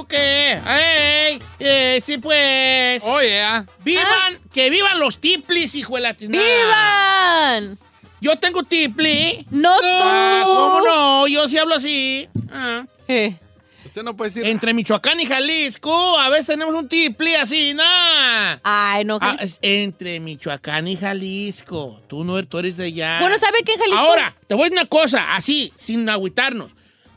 Luque. ¡Ey! Eh, sí, pues. Oye, ah. ¡Vivan! ¡Que vivan los tiplis, hijo de la! ¡Vivan! Yo tengo tipli. ¡No Ah, tú! ¿Cómo no? Yo sí hablo así. Ah. Eh, Usted no puede decir. Entre Michoacán y Jalisco, a veces tenemos un tipli así, ¿no? Ay, no. Ah, entre Michoacán y Jalisco. Tú no tú eres de allá. Bueno, ¿sabe qué en Jalisco? Ahora, te voy a decir una cosa, así, sin agüitarnos.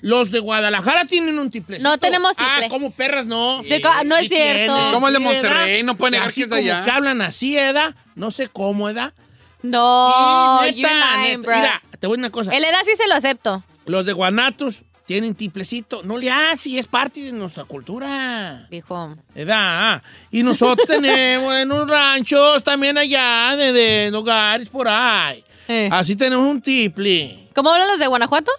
Los de Guadalajara tienen un tiplecito. No tenemos Ah, tiple. como perras, no. De ca- no es cierto. tienen, Como el de sí, Monterrey, no puede negar Así que es de como allá. que hablan así, ¿edad? No sé cómo, ¿edad? No, Sí, you're neta, lying, neta. bro. Mira, te voy a decir una cosa. El edad sí se lo acepto. Los de Guanatos tienen tiplecito. No le haces, es parte de nuestra cultura. Dijo. ¿Edad? Y nosotros tenemos en unos ranchos también allá, de, de lugares por ahí. Eh. Así tenemos un tiple. ¿Cómo hablan los de Guanajuato?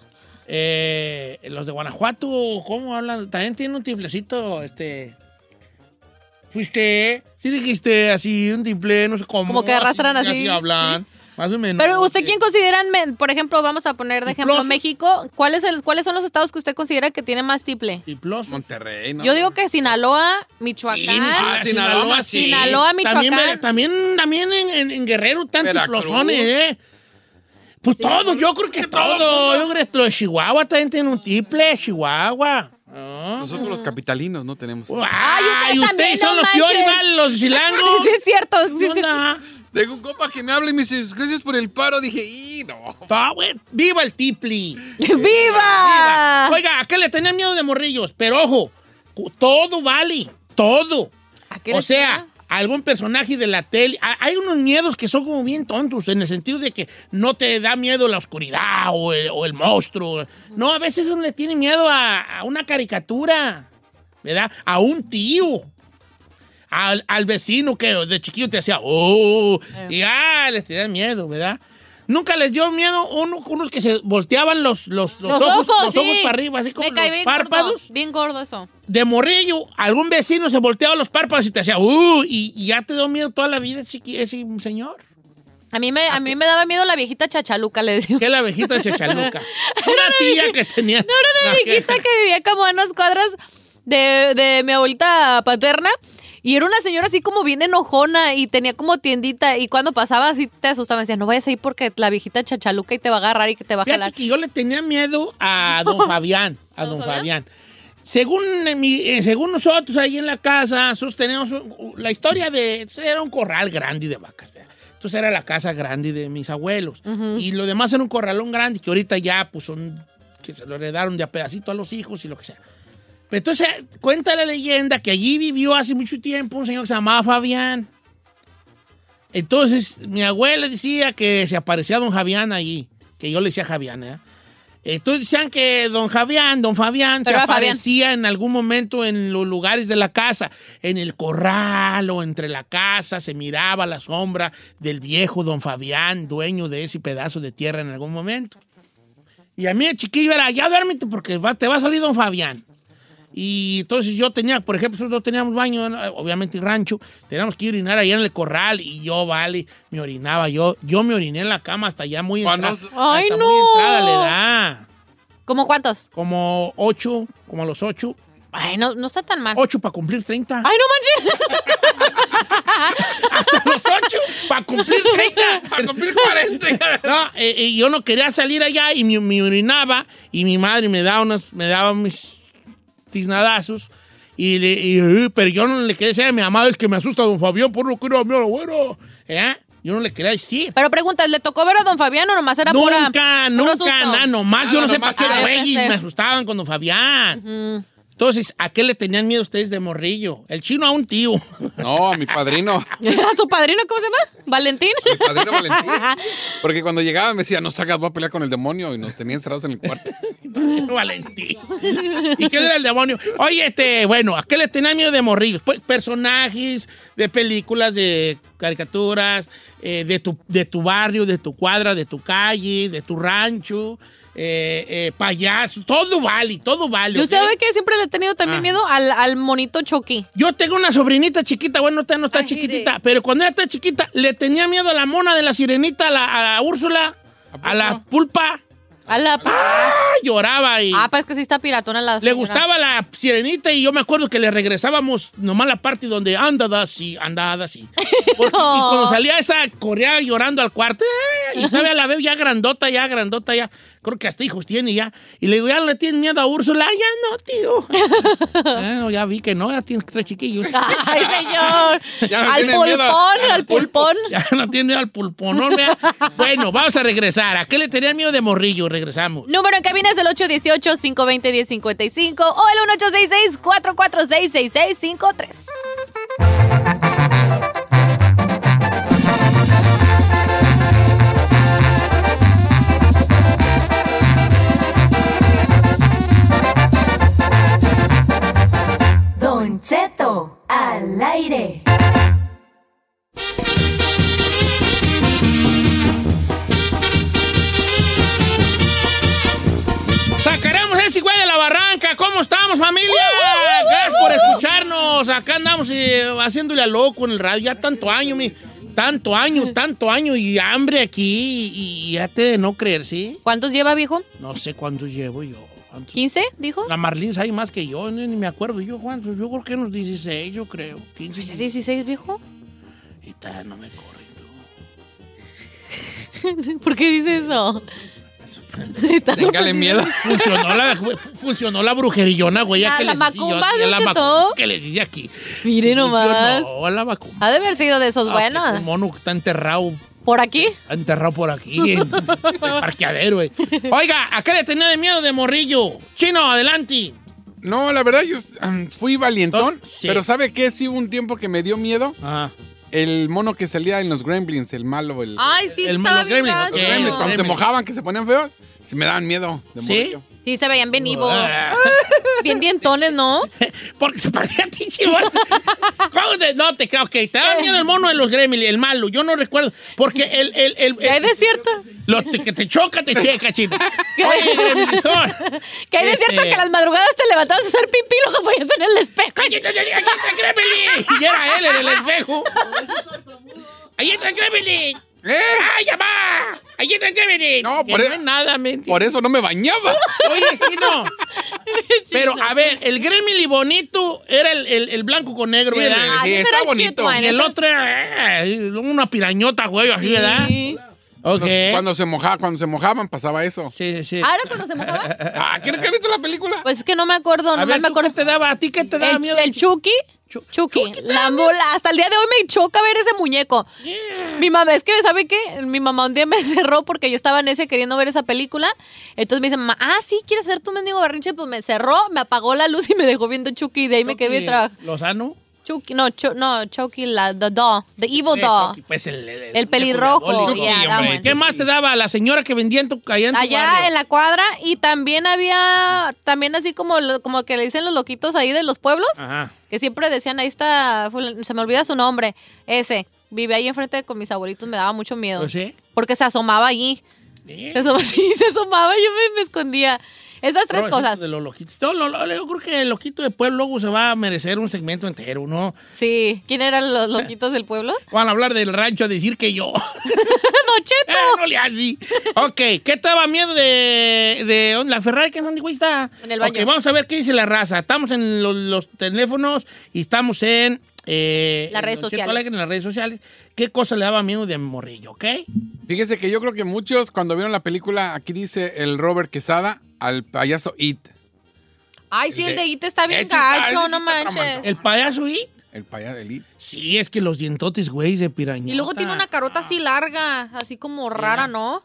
Eh, los de Guanajuato, ¿cómo hablan? También tienen un tiplecito, este... ¿Fuiste? Sí dijiste así, un tiple, no sé cómo. Como que arrastran así. Así hablan, más o menos. Pero usted. ¿quién consideran, men- por ejemplo, vamos a poner de ejemplo Tiplosos. México, ¿cuáles, el- ¿cuáles son los estados que usted considera que tiene más tiple? Tiploso. Monterrey, ¿no? Yo digo que Sinaloa, Sí, Michoacán. Sinaloa, Sinaloa, sí. Sinaloa, Michoacán. también, también en, en- en Guerrero tan Veracruz. tiplosones, ¿eh? Pues todo, yo creo que todo. Yo creo que los Chihuahua también tienen un tiple, Chihuahua. Ah. Nosotros los capitalinos no tenemos. Ay, ustedes ustedes también, son no los peores. ¿vale? Los chilangos. Sí, es cierto. sí. Tengo un compa que me habla y me dice, gracias por el paro. Dije, y no. Ah, güey, ¡Viva el tipli! ¡Viva! ¡Viva! Oiga, ¿a qué le tenían miedo de morrillos? Pero ojo, todo vale, todo. ¿A qué O le sea? Algún personaje de la tele. ha- Hay unos miedos que son como bien tontos, en el sentido de que no te da miedo la oscuridad o el, o el monstruo. No, a veces uno le tiene miedo a, a una caricatura, ¿verdad? A un tío. Al, al vecino que de chiquillo te hacía, oh, y ah, les tenía miedo, ¿verdad? Nunca les dio miedo uno, unos que se volteaban los, los, los Los ojos, ojos, los ojos para arriba, así como Me los bien párpados Gordo, bien gordo eso. de morrillo, algún vecino se volteaba los párpados y te hacía, uh, y, y ya te dio miedo toda la vida chiqui- ese señor. A mí, me, a mí me daba miedo la viejita chachaluca, le decía. Que es la viejita chachaluca. Una tía que tenía. No era una viejita que vivía como a unas cuadras de, de mi abuelita paterna. Y era una señora así como bien enojona y tenía como tiendita. Y cuando pasaba así te asustaba. Me decía, no vayas ahí porque la viejita chachaluca y te va a agarrar y que te va a Fíjate jalar. que yo le tenía miedo a don Fabián. A don Fabián. Según, eh, mi- eh, según nosotros ahí en la casa, nosotros un- la historia de. Era un corral grande de vacas. ¿verdad? Entonces era la casa grande de mis abuelos. Y lo demás era un corralón grande que ahorita ya, pues son. que se lo heredaron de a pedacito a los hijos y lo que sea. Entonces cuenta la leyenda que allí vivió hace mucho tiempo un señor que se llamaba Fabián. Entonces mi abuela decía que se aparecía don Fabián allí, que yo le decía Fabián, ¿eh? Entonces decían que don Fabián, don Fabián Pero se Fabián. aparecía en algún momento en los lugares de la casa, en el corral o entre la casa, se miraba la sombra del viejo don Fabián, dueño de ese pedazo de tierra en algún momento. Y a mí el chiquillo era, ya duérmete porque va- te va a salir don Fabián. Y entonces yo tenía, por ejemplo, nosotros no teníamos baño, obviamente rancho, teníamos que orinar allá en el corral y yo, vale, me orinaba, yo, yo me oriné en la cama hasta ya muy entrada. ¡Ay, hasta no! muy entrada la edad. ¿Cómo cuántos? Como ocho, como a los ocho. Ay, no, no está tan mal. Ocho para cumplir 30. Ay, no manches. Hasta los ocho para cumplir 30. Para cumplir 40. No, eh, eh, yo no quería salir allá y me, me orinaba y mi madre me daba unas, me daba mis tiznadazos. Y, le- y, pero yo no le quería decir a mi mamá, es que me asusta don Fabián, por lo que era mi abuelo. ¿Eh? Yo no le quería decir. Pero preguntas, ¿le tocó ver a don Fabián o nomás era pura... Nunca, puro nunca, nada, nomás. yo Nada, no sé para qué güeyes Ah, yo me asustaban con don Fabián. Entonces, ¿a qué le tenían miedo ustedes de morrillo? El chino a un tío. No, a mi padrino. ¿A su padrino cómo se llama? ¿Valentín? Mi padrino Valentín. Porque cuando llegaba me decía, no salgas, voy a pelear con el demonio. Y nos tenían encerrados en el cuarto. Valentín. ¿Y qué era el demonio? Oye, este, bueno, ¿a qué le tenían miedo de morrillos? Pues personajes de películas, de caricaturas, eh, de, tu, de tu barrio, de tu cuadra, de tu calle, de tu rancho, eh, eh, payaso, todo vale, todo vale. Yo ¿ok? sabe que siempre le he tenido también Ah. miedo al, al monito Chucky. Yo tengo una sobrinita chiquita, bueno, no, no está Ay, chiquitita, mire. pero cuando ella está chiquita, le tenía miedo a la mona de la sirenita, a la, a la Úrsula, a la pulpa. A la... ¡Ah! Lloraba y Ah, pues que sí está piratona la le señora. gustaba la sirenita y yo me acuerdo que le regresábamos nomás la parte donde anda así, andada así. Porque- Y cuando salía esa, corría llorando al cuarto. Y todavía la veo ya grandota, ya grandota, ya. Creo que hasta hijos tiene ya. Y le digo, ya no le tienes miedo a Úrsula. "Ay, Ya no, tío. Bueno, ya vi que no, ya tienes tres chiquillos. Ay, señor. Ya no al miedo pulpón, al pulpón. Ya no tiene miedo al pulponón, vea. Bueno, vamos a regresar. ¿A qué le tenían miedo de morrillo? Regresamos. Número en cabina es el 818-520-1055 o el 1866-446-6653. Cheto, al aire. Sacaremos ese güey de la barranca. ¿Cómo estamos, familia? Gracias por escucharnos. Acá andamos eh, haciéndole a loco en el radio. Ya tanto año, mi. Tanto año, tanto año y hambre aquí. Y ya te de no creer, ¿sí? ¿Cuántos lleva, viejo? No sé cuántos llevo yo. ¿Cuántos? ¿15, dijo? La Marlene hay más que yo, ni ni me acuerdo yo cuántos. Yo creo que unos 16, yo creo. 15. ¿Ya 16, viejo? Y tal, no me corre. ¿Por qué dice eso? Téngale miedo. Funcionó la, funcionó la brujerillona, güey. ya que la les macumba, Don la que les dice aquí. Mire nomás. Funcionó la macumba. Ha de haber sido de esos Ah, buenos. Un mono que está enterrado, ¿Por aquí? enterrado por aquí, en el parqueadero, güey. Oiga, ¿a qué le tenía de miedo de morrillo? Chino, adelante. No, la verdad, yo um, fui valientón. Sí. Pero ¿sabe qué? Sí hubo un tiempo que me dio miedo. Ajá. El mono que salía en los Gremlins, el malo, el... Ay, sí, El estaba los bien gremlins, gacho. los Gremlins, cuando se mojaban, que se ponían feos, sí me daban miedo. De ¿Sí? morrillo. Sí, se veían bien. Ah. Bien dientones, ¿no? Porque se parecía a ti, chivo. ¿Cómo te- No te creo, ok. Te da miedo el mono de los gremlins, el malo. Yo no recuerdo. Porque el. el, el, ¿Qué hay de cierto? Lo que te choca, te checa, chino. Oye. ¿Qué hay de Este- cierto que a las madrugadas te levantabas a hacer pipí y luego ponías en el espejo? ¡Cállate, cállate, ahí está el gremlin! Y era él en el espejo. ¡Ahí está el gremlin! ¡Eh! ¡Ay, ya va! ¡Ahí está el gremlin! No, por no e- es nada, mente. Por eso no me bañaba. Oye, chino. Pero, a ver, el gremlin bonito era el, el- el blanco con negro, Sí, ¿verdad? Ah, sí, está era el bonito. cute one, Y el otro era eh, una pirañota, güey, así, ¿verdad? Sí. Ok. Cuando se mojaba, cuando se mojaban pasaba eso. Sí, sí, sí. ¿Ah, era cuando se mojaba? Ah, ¿quieres que has visto la película? Pues es que no me acuerdo, ver, me ¿tú acuerdo. qué te daba? ¿A ti qué te daba El, miedo? el Chucky. Chu- Chucky. Chucky La mula. Hasta el día de hoy me choca ver ese muñeco. Mi mamá, es que, ¿sabe qué? Mi mamá un día me cerró porque yo estaba en ese queriendo ver esa película. Entonces me dice, mamá, ah, sí, ¿quieres hacer tu mendigo berrinche? Pues me cerró, me apagó la luz y me dejó viendo Chucky. Y de ahí me quedé Chucky trabajando. Lozano. Chucky, no, Chu- no, Chucky, la, the doll, the evil Eh, doll. Chucky, pues el, el, El pelirrojo, yeah, one. ¿Qué más te daba la señora que vendía en tu, allá en tu Allá barrio? en la cuadra y también había, también así como, como que le dicen los loquitos ahí de los pueblos, Ajá. que siempre decían, ahí está, se me olvida su nombre, ese, vive ahí enfrente con mis abuelitos, me daba mucho miedo. Pues sí. Porque se asomaba allí, Sí. se asomaba, sí, se asomaba, yo me, me escondía. Esas tres cosas. De los loquitos. No, lo- lo- yo creo que el loquito de pueblo luego se va a merecer un segmento entero, ¿no? Sí, ¿quién eran los loquitos del pueblo? Van a hablar del rancho a decir que yo. ¡Don Cheto! Eh, no le así. Ok, ¿qué te daba miedo de, de la Ferrari? ¿Qué dónde güey está? En el baño. Ok, vamos a ver qué dice la raza. Estamos en lo- los, teléfonos y estamos en... eh, Las redes sociales. Alegre, en las redes sociales. ¿Qué cosa le daba miedo de morrillo, ok? Fíjese que yo creo que muchos cuando vieron la película, aquí dice el Robert Quesada al payaso It. Ay, sí, El el de- It está bien está- gacho, no manches. tramando. ¿El payaso y? El payaso del It. Sí, es que los dientotes, güey, de piraña. Y luego tiene una carota así larga, así como rara, ¿no?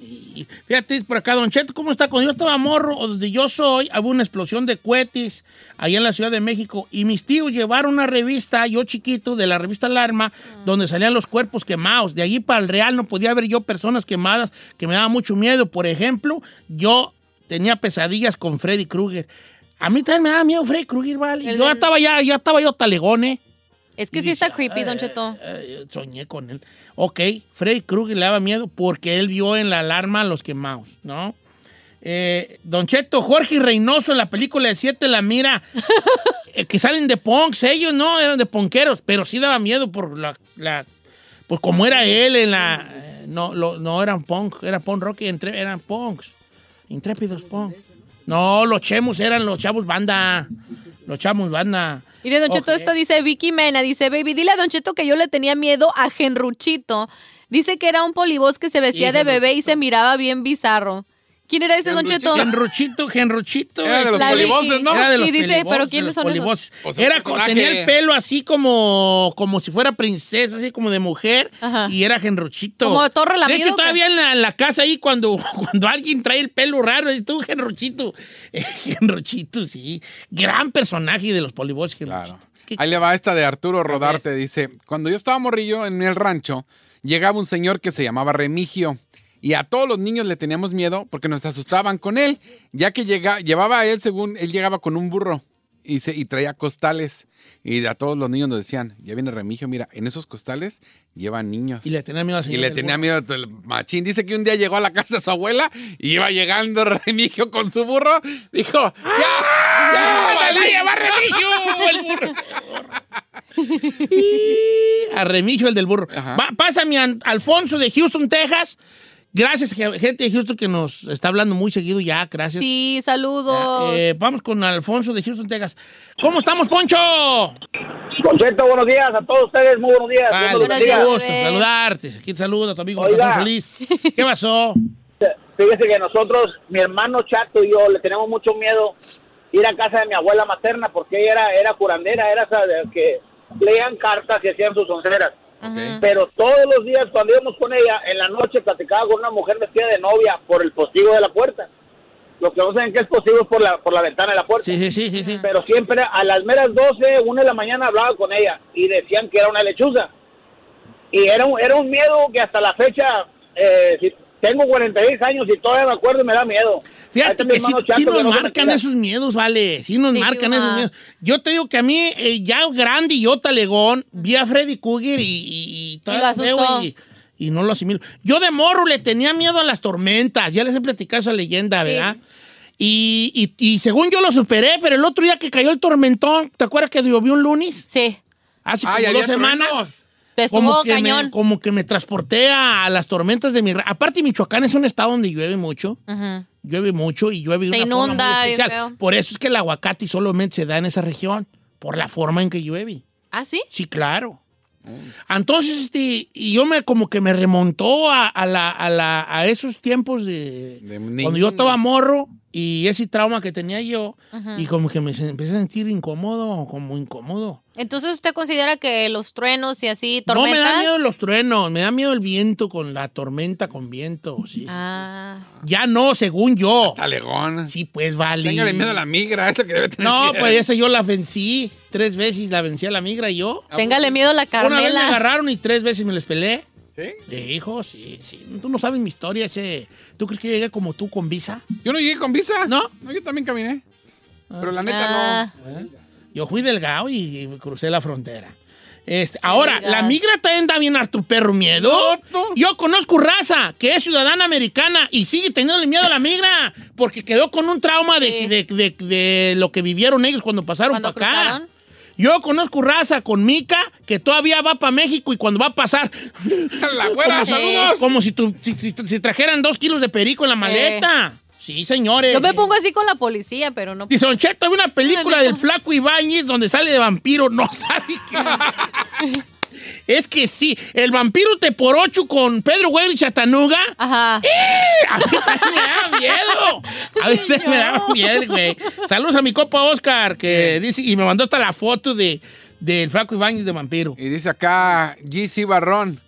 Y Fíjate, por acá, Don Cheto, ¿cómo está? Cuando yo estaba morro, o donde yo soy, había una explosión de cohetes allá en la Ciudad de México. Y mis tíos llevaron una revista, yo chiquito, de la revista Alarma, donde salían los cuerpos quemados. De allí para el Real no podía ver yo personas quemadas que me daba mucho miedo. Por ejemplo, yo tenía pesadillas con Freddy Krueger. A mí también me daba miedo Freddy Krueger, ¿vale? El Yo de- estaba ya, ya estaba yo talegón, ¿eh? Es que sí está creepy, Don "Ay, Cheto. soñé con él. Ok, Freddy Krueger le daba miedo porque él vio en la alarma a los quemados, ¿no? Eh, Don Cheto, Jorge Reynoso en la película de Siete la mira, eh, que salen de punks, ellos no, eran de ponqueros, pero sí daba miedo por la, la por cómo era él en la, eh, no, lo- no eran punk, era punk rock y entre, eran punks, intrépidos punk. No, los chemos eran los chavos banda, los chavos banda. Mire, Don Cheto, esto dice Vicky Mena, dice, baby, dile a Don Cheto que yo le tenía miedo a Genruchito. Dice que era un polibos que se vestía de bebé y se miraba bien bizarro. ¿Quién era ese, Don Cheto? Genruchito, Genruchito. Era de los La polivoces. ¿no? Era de los Y dice, ¿pero de quiénes son esos? O sea, Era, un co- personaje- tenía el pelo así como, como si fuera princesa, así como de mujer, Ajá. y era Genruchito. ¿Como todo De relamido hecho, todavía en la, en la casa ahí, cuando, cuando alguien trae el pelo raro, y tú, Genruchito. Genruchito, sí. Gran personaje de los polivoces, Genruchito. Claro. ¿Qué- Ahí le va esta de Arturo Rodarte. Dice, cuando yo estaba morrillo en el rancho, llegaba un señor que se llamaba Remigio. Y a todos los niños le teníamos miedo porque nos asustaban con él, ya que llega, llevaba a él según él llegaba con un burro y, se, y traía costales. Y a todos los niños nos decían, ya viene Remigio, mira, en esos costales llevan niños. Y le tenía miedo al Y señor le del tenía burro. miedo el machín. Dice que un día llegó a la casa de su abuela y iba llegando Remigio con su burro. Dijo, ¡ya! ¡Ya! ¡Me la lleva Remigio! El burro. a Remigio, el del burro. Va- pásame a Alfonso de Houston, Texas. Gracias, ge- gente de Houston que nos está hablando muy seguido ya. Gracias. Sí, saludos. Eh, vamos con Alfonso de Houston, Texas. ¿Cómo estamos, Poncho? Concheto, buenos días a todos ustedes, muy buenos días. Vale, Buenos qué días. gusto saludarte. Aquí te saluda a tu amigo Oiga. Feliz. ¿Qué pasó? Fíjese que nosotros, mi hermano Chato y yo, le tenemos mucho miedo ir a casa de mi abuela materna porque ella era, era curandera, era esa de que leían cartas y hacían sus onceras. Pero todos los días cuando íbamos con ella, en la noche platicaba con una mujer vestida de novia por el postigo de la puerta. Lo que no saben que es postigo es por la, por la ventana de la puerta. Sí, sí, sí, sí. sí. Pero siempre a las meras 12, 1 de la mañana hablaba con ella y decían que era una lechuza. Y era un, era un miedo que hasta la fecha, eh, si- tengo 46 años y todavía me acuerdo y me da miedo. Fíjate que sí, sí nos que marcan esos miedos, vale. Sí nos Sí, marcan esos miedos. Yo te digo que a mí, eh, ya grande y yo talegón, vi a Freddy Krueger y, y, y lo asustó. y, y no lo asimilo. Yo de morro le tenía miedo a las tormentas. Ya les he platicado esa leyenda, ¿verdad? Y, y- y según yo lo superé, pero el otro día que cayó el tormentón, ¿te acuerdas que llovió un lunes? Sí, Hace Ay, como dos semanas. truenos. Estuvo Como que, cañón. me, como que me transporté a, las tormentas de mi... Aparte, Michoacán es un estado donde llueve mucho llueve mucho y llueve de Se una forma inunda, muy bien especial. feo. Por eso es que el aguacate solamente se da en esa región, por la forma en que llueve. ¿Ah, sí? Sí, claro. Entonces, este, y yo me como que me remontó a, a la, a, la- a esos tiempos de, De cuando yo estaba morro y ese trauma que tenía yo y como que me empecé a sentir incómodo, como incómodo. Entonces, ¿usted considera que los truenos y así, No tormentas? me da miedo los truenos, me da miedo el viento con la tormenta con viento, sí. Ah, Ya no, según yo. Talegón. Sí, pues vale. Téngale miedo a la migra, es lo que debe tener No, miedo. pues esa yo la vencí. Tres veces la vencí a la migra y yo. téngale miedo a la Una vez me Carmela. agarraron y tres veces me les peleé. ¿Sí? De hijo, sí, sí. Tú no sabes mi historia ese. ¿Tú crees que llegué como tú con visa? Yo no llegué con visa. ¿No? No, yo también caminé. Pero la neta Ah, Yo fui delgado y, y crucé la frontera. Este, ahora, la migra también da bien a tu perro miedo. No, no. Yo conozco raza que es ciudadana americana y sigue teniendo miedo a la migra porque quedó con un trauma de, Sí. de- de- de lo que vivieron ellos cuando pasaron para acá. Yo conozco raza con Mica que todavía va para México y cuando va a pasar. La güera, Sí. saludos. como si, tu- si, si- si trajeran dos kilos de perico en la maleta. Sí, señores. Yo me pongo así con la policía, pero no. Dice, Cheto, hay una película del no. flaco Ibáñez donde sale de vampiro. No sabe qué. Es que sí, el vampiro te por ocho con Pedro Güero y Chatanuga. Ajá. A mí también me da miedo. A mí también me da miedo, güey. Saludos a mi copa Oscar, que dice, y me mandó hasta la foto de del Flaco Ibáñez de vampiro. Y dice acá GC Barrón.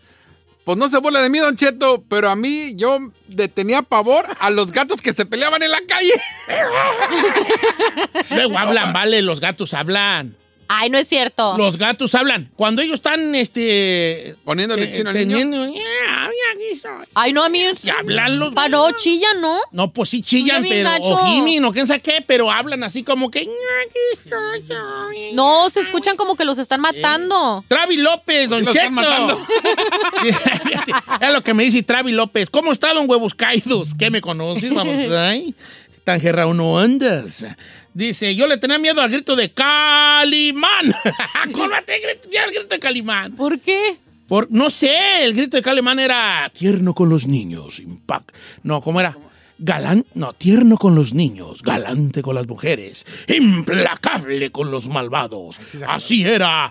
Pues no se burla de mí, Don Cheto, pero a mí yo le tenía pavor a los gatos que se peleaban en la calle. Luego hablan, vale, los gatos hablan. Ay, no es cierto. Los gatos hablan. Cuando ellos están, este... Poniéndole eh, chino al niño. teniendo- "Ya, aquí estoy". Ay, no, a mí. Y hablan los Pa, no, chillan, ¿no? No, pues sí chillan, bien pero... gacho. O gimen, o quién sabe qué, pero hablan así como que... "Ya, aquí estoy yo". No, se escuchan como que los están matando. Travi López, don están matando? es lo que me dice Travi López. ¿Cómo está, don Huevos Caídos? ¿Qué me conoces? Vamos, ay. Tan gerrao no andas. Dice, yo le tenía miedo al grito de Calimán. ¿Cómo te grito, al grito de Calimán? ¿Por qué? Por, no sé, el grito de Calimán era tierno con los niños, impact. No, ¿cómo era? Galán, no, tierno con los niños, galante con las mujeres, implacable con los malvados. Así era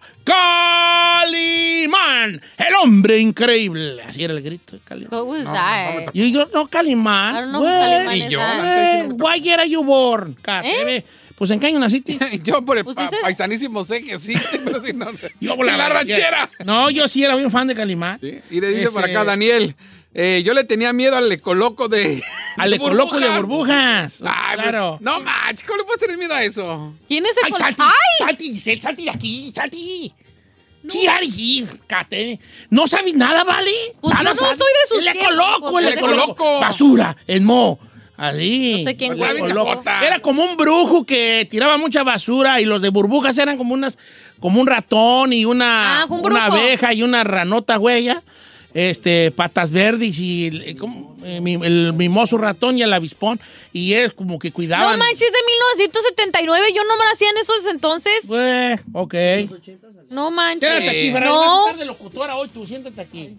Calimán, el hombre increíble. Así era el grito de Calimán. What was no that? me Y yo, no, Calimán. I don't know who Calimán is that. Why are you born? ¿Eh? Pues en qué año naciste. yo por el Pues pa- paisanísimo sé que existe, pero si no... Yo ¡En la ranchera! No, yo sí era bien fan de Calimán. Sí, Y le dice por Ese- acá Daniel, eh, yo le tenía miedo al ecoloco de... Al ecoloco de burbujas. Ay, claro. No, mach, ¿cómo le puedes tener miedo a eso? ¿Quién es el ¡Ay, salti! ¡Ay! ¡Salti, Giselle! ¡Salti de aquí! ¡Salti! ¡Tirar Cate! ¿No sabes nada, vale? Pues Nada yo no estoy de sus El el el ecoloco. ecoloco. Basura, en mo. Así. No sé quién El. Era como un brujo que tiraba mucha basura y los de burbujas eran como unas, como un ratón y una, Ah, un una abeja y una ranota huella. Este, patas verdes y el, ¿cómo? Eh, mi- el mimoso ratón y el avispón. Y es como que No cuidaban. manches, de 1979. Yo no me nací en esos entonces. Pues, ok. No manches. Quédate aquí, Ferrari. No. Vas a estar de locutora hoy, tú siéntate aquí.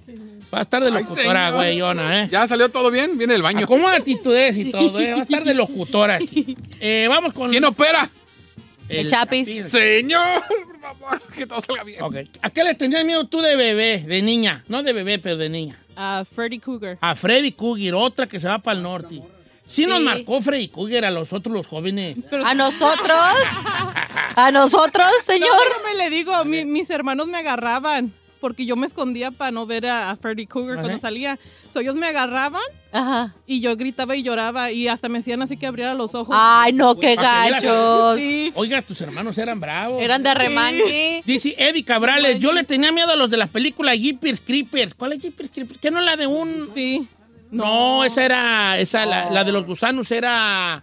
Vas a estar de locutora, güeyona, ¿eh? ¿Ya salió todo bien? Viene el baño. Acomoda actitudes y todo, ¿eh? Va a estar de locutora aquí. Eh, vamos con... ¿Quién opera? El Chapis. Señor, por favor, que todo salga bien. Ok. ¿A qué le tenías miedo tú de bebé, de niña? No de bebé, pero de niña. a Freddy Cougar. A Freddy Cougar, otra que se va para el norte. Sí, nos marcó Freddy Cougar a los otros, los jóvenes. ¿A nosotros? ¿A nosotros, señor? No, me le digo, mi- mis hermanos me agarraban porque yo me escondía para no ver a, a Freddy Cougar cuando salía. So, ellos me agarraban Ajá. y yo gritaba y lloraba y hasta me hacían así que abriera los ojos. Ay, no, qué gachos. Sí. Oiga, tus hermanos eran bravos. Eran de remanque. Dice Eddie Cabrales, yo le tenía miedo a los de la película Jeepers Creepers. ¿Cuál es Jeepers Creepers? ¿Qué no es la de un...? Sí. No, esa era, esa, la, la de los gusanos era...